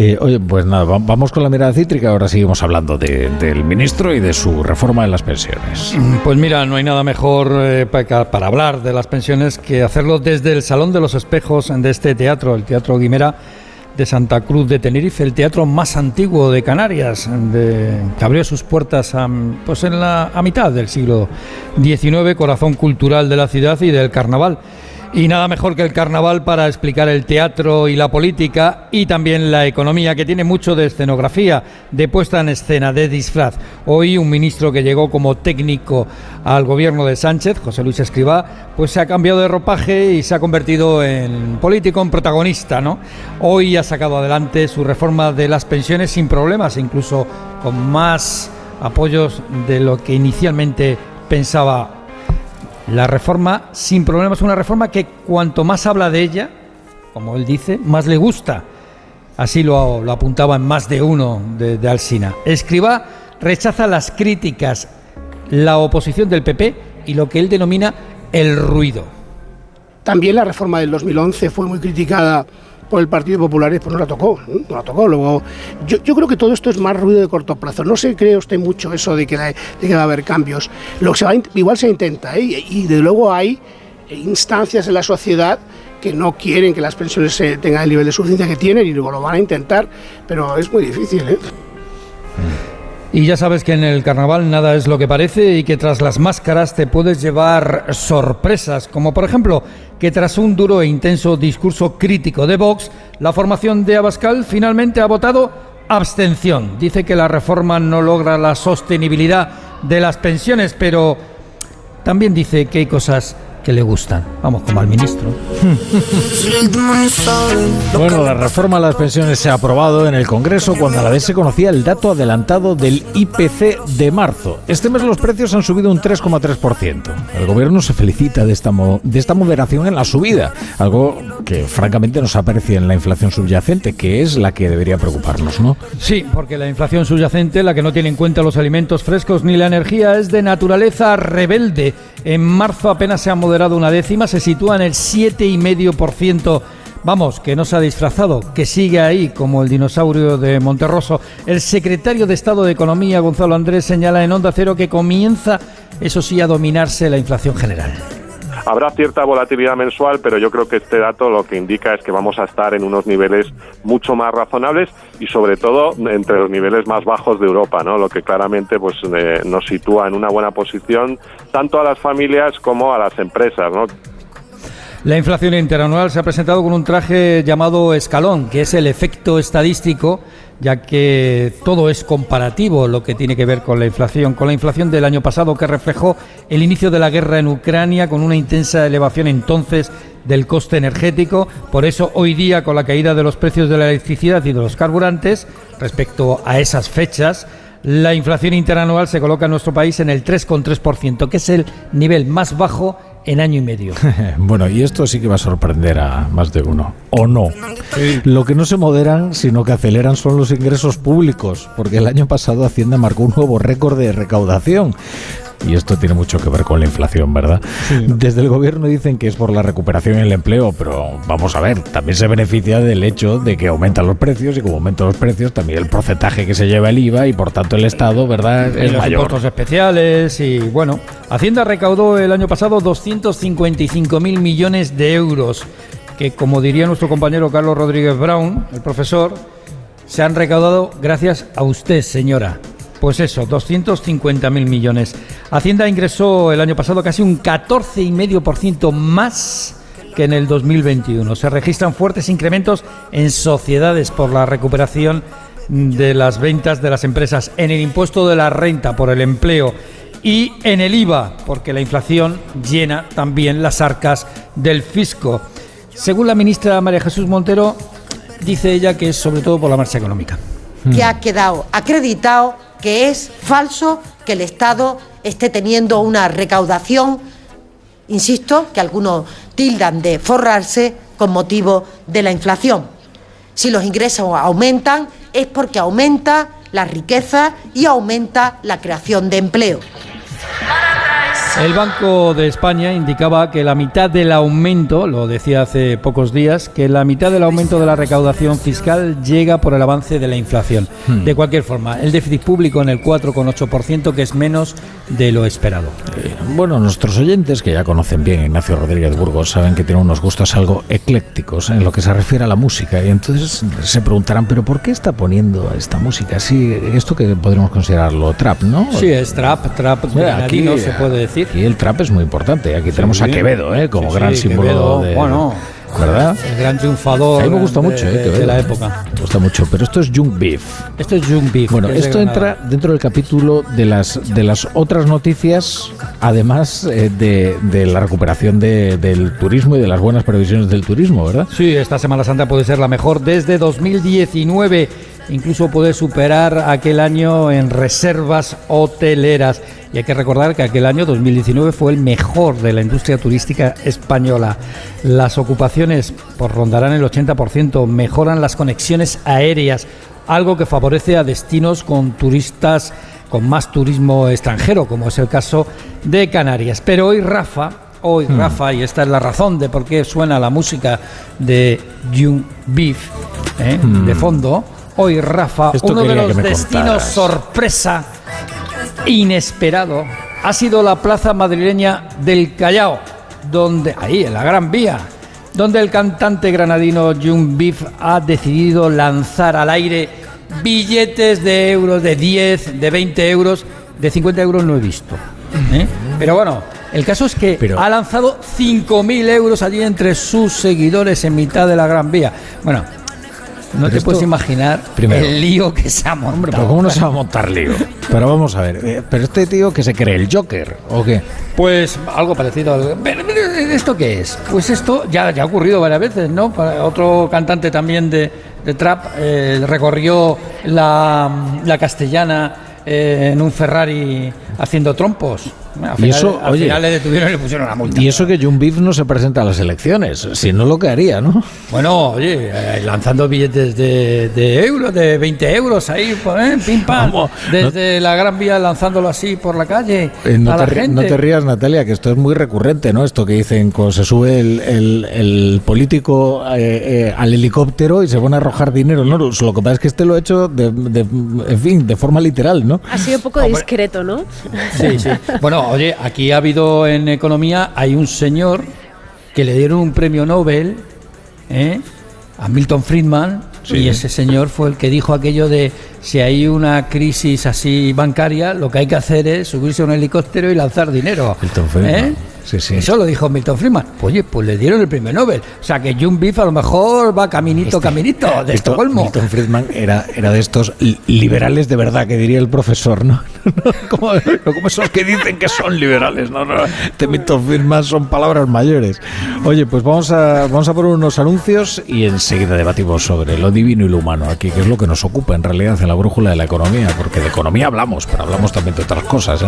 Eh, oye, pues nada, vamos con la mirada cítrica. Ahora seguimos hablando del ministro y de su reforma de las pensiones. Mm, pues mira, no hay nada mejor eh, para, para, hablar de las pensiones que hacerlo desde el Salón de los Espejos de este teatro, el Teatro Guimera de Santa Cruz de Tenerife, el teatro más antiguo de Canarias, que abrió sus puertas a, pues en la, a mitad del siglo XIX, corazón cultural de la ciudad y del carnaval. Y nada mejor que el carnaval para explicar el teatro y la política y también la economía, que tiene mucho de escenografía, de puesta en escena, de disfraz. Hoy un ministro que llegó como técnico al gobierno de Sánchez, José Luis Escribá, pues se ha cambiado de ropaje y se ha convertido en político, en protagonista, ¿no? Hoy ha sacado adelante su reforma de las pensiones sin problemas, incluso con más apoyos de lo que inicialmente pensaba la reforma sin problemas, una reforma que cuanto más habla de ella, como él dice, más le gusta. Así lo, apuntaba en más de uno de, de Alsina. Escriba rechaza las críticas, la oposición del PP y lo que él denomina el ruido. También la reforma del 2011 fue muy criticada por el Partido Popular pues no la tocó, no la tocó. Luego, yo, yo, creo que todo esto es más ruido de corto plazo. No se cree usted mucho eso de que, de que va a haber cambios. Lo que se va, igual se intenta, ¿eh? y de luego hay instancias en la sociedad que no quieren que las pensiones tengan el nivel de suficiencia que tienen y luego lo van a intentar, pero es muy difícil. ¿eh? Y ya sabes que en el carnaval nada es lo que parece y que tras las máscaras te puedes llevar sorpresas, como por ejemplo que tras un duro e intenso discurso crítico de Vox, la formación de Abascal finalmente ha votado abstención. Dice que la reforma no logra la sostenibilidad de las pensiones, pero también dice que hay cosas que le gustan. Vamos, como al ministro. Bueno, la reforma a las pensiones se ha aprobado en el Congreso cuando a la vez se conocía el dato adelantado del IPC de marzo. Este mes los precios han subido un 3,3%. El gobierno se felicita de esta, de esta moderación en la subida, algo que francamente nos aparecía en la inflación subyacente, que es la que debería preocuparnos, ¿no? Sí, porque la inflación subyacente, la que no tiene en cuenta los alimentos frescos ni la energía, es de naturaleza rebelde. En marzo apenas se ha moderado una décima, se sitúa en el 7,5%. Vamos, que no se ha disfrazado, que sigue ahí como el dinosaurio de Monterroso. El secretario de Estado de Economía, Gonzalo Andrés, señala en Onda Cero que comienza, eso sí, a dominarse la inflación general. Habrá cierta volatilidad mensual, pero yo creo que este dato lo que indica es que vamos a estar en unos niveles mucho más razonables y sobre todo entre los niveles más bajos de Europa, ¿no? Lo que claramente pues eh, nos sitúa en una buena posición tanto a las familias como a las empresas, ¿no? La inflación interanual se ha presentado con un traje llamado escalón, que es el efecto estadístico ya que todo es comparativo lo que tiene que ver con la inflación, con la inflación del año pasado que reflejó el inicio de la guerra en Ucrania con una intensa elevación entonces del coste energético, por eso hoy día con la caída de los precios de la electricidad y de los carburantes respecto a esas fechas, la inflación interanual se coloca en nuestro país en el 3,3%, que es el nivel más bajo en año y medio. bueno, y esto sí que va a sorprender a más de uno, o no. Lo que no se moderan, sino que aceleran son los ingresos públicos, porque el año pasado Hacienda marcó un nuevo récord de recaudación y esto tiene mucho que ver con la inflación, ¿verdad? Desde el gobierno dicen que es por la recuperación y el empleo, pero vamos a ver, también se beneficia del hecho de que aumentan los precios y como aumentan los precios, también el porcentaje que se lleva el IVA y por tanto el Estado, ¿verdad? Es los impuestos especiales y bueno, Hacienda recaudó el año pasado 255 mil millones de euros, que como diría nuestro compañero Carlos Rodríguez Brown, el profesor, se han recaudado gracias a usted, señora. Pues eso, 250.000 millones. Hacienda ingresó el año pasado casi un 14,5% más que en el 2021. Se registran fuertes incrementos en sociedades por la recuperación de las ventas de las empresas, en el impuesto de la renta por el empleo y en el IVA, porque la inflación llena también las arcas del fisco. Según la ministra María Jesús Montero, dice ella que es sobre todo por la marcha económica. Que ha quedado acreditado que es falso que el Estado esté teniendo una recaudación, insisto, que algunos tildan de forrarse con motivo de la inflación. Si los ingresos aumentan es porque aumenta la riqueza y aumenta la creación de empleo. El Banco de España indicaba que la mitad del aumento, lo decía hace pocos días, que la mitad del aumento de la recaudación fiscal llega por el avance de la inflación. Hmm. De cualquier forma, el déficit público en el 4,8%, que es menos de lo esperado. Eh, Bueno, nuestros oyentes, que ya conocen bien a Ignacio Rodríguez Burgos, saben que tiene unos gustos algo eclécticos en lo que se refiere a la música. Y entonces se preguntarán, ¿pero por qué está poniendo esta música? Sí, esto que podríamos considerarlo trap, ¿no? Sí, es trap, trap Mira, granadino, se puede decir. Aquí el trap es muy importante. Aquí tenemos a Quevedo, ¿eh? como Sí, sí, gran símbolo Quevedo, de. bueno. ¿Verdad? El gran triunfador A mí me gusta mucho, ¿eh? de- Quevedo. de la época. Me gusta mucho, pero esto es Young Beef. Esto es Jung Beef. Bueno, esto entra dentro del capítulo de las de las otras noticias, además eh, de, de la recuperación de- del turismo y de las buenas previsiones del turismo, ¿verdad? Sí, esta Semana Santa puede ser la mejor desde 2019. Incluso puede superar aquel año en reservas hoteleras. Y hay que recordar que aquel año 2019 fue el mejor de la industria turística española. Las ocupaciones pues, rondarán el 80%, mejoran las conexiones aéreas, algo que favorece a destinos con turistas con más turismo extranjero, como es el caso de Canarias. Pero hoy Rafa, hoy Hmm. Rafa, y esta es la razón de por qué suena la música de Jung Beef ¿eh? de fondo, hoy Rafa. Esto uno de los destinos contaras. sorpresa inesperado ha sido la plaza madrileña del Callao, donde ahí en la Gran Vía, donde el cantante granadino Jung Beef ha decidido lanzar al aire billetes de euros, de 10, de 20 euros, de 50 euros no he visto. ¿eh? Pero bueno, el caso es que Pero- ha lanzado 5.000 euros allí entre sus seguidores en mitad de la Gran Vía. Bueno, no Pero te esto- puedes imaginar Primero. el lío que se ha montado. Hombre, pero ¿cómo no se va a montar lío? Pero vamos a ver, eh, pero este tío que se cree el Joker, ¿o qué? Pues algo parecido. al- ¿Esto qué es? Pues esto ya, ya ha ocurrido varias veces, ¿no? Para otro cantante también de, de trap eh, recorrió la, la castellana eh, en un Ferrari haciendo trompos. Al Y final, eso, al oye, final le detuvieron y le pusieron una multa. Y eso que Jung Beef no se presenta a las elecciones, si no lo que haría, ¿no? Bueno, oye, eh, lanzando billetes de, de euros, de 20 euros ahí, ¿eh? pim pam, Vamos, desde la Gran Vía lanzándolo así por la calle Eh, no, a la te, ri- gente. no te rías, Natalia, que esto es muy recurrente, ¿no? Esto que dicen cuando se sube el, el- el político eh, eh, al helicóptero y se pone a arrojar dinero, ¿no? Lo lo que pasa es que este lo ha hecho, de, de- en fin, de forma literal, ¿no? Ha sido un poco Hombre. discreto, ¿no? Sí, sí. Bueno, oye, aquí ha habido en economía, hay un señor que le dieron un premio Nobel ¿eh? a Milton Friedman y ese señor fue el que dijo aquello de si hay una crisis así bancaria, lo que hay que hacer es subirse a un helicóptero y lanzar dinero. Milton Friedman. ¿Eh? Sí, sí. Eso lo dijo Milton Friedman. Oye, pues le dieron el premio Nobel. O sea que Jung Beef a lo mejor va caminito, caminito de Esto- Estocolmo. Milton Friedman era, era de estos li- liberales de verdad, que diría el profesor, ¿no? como, esos que dicen que son liberales, no, no. De Milton Friedman son palabras mayores. Oye, pues vamos a, vamos a poner unos anuncios y enseguida debatimos sobre lo divino y lo humano aquí, que es lo que nos ocupa en realidad en la brújula de la economía, porque de economía hablamos, pero hablamos también de otras cosas, ¿eh?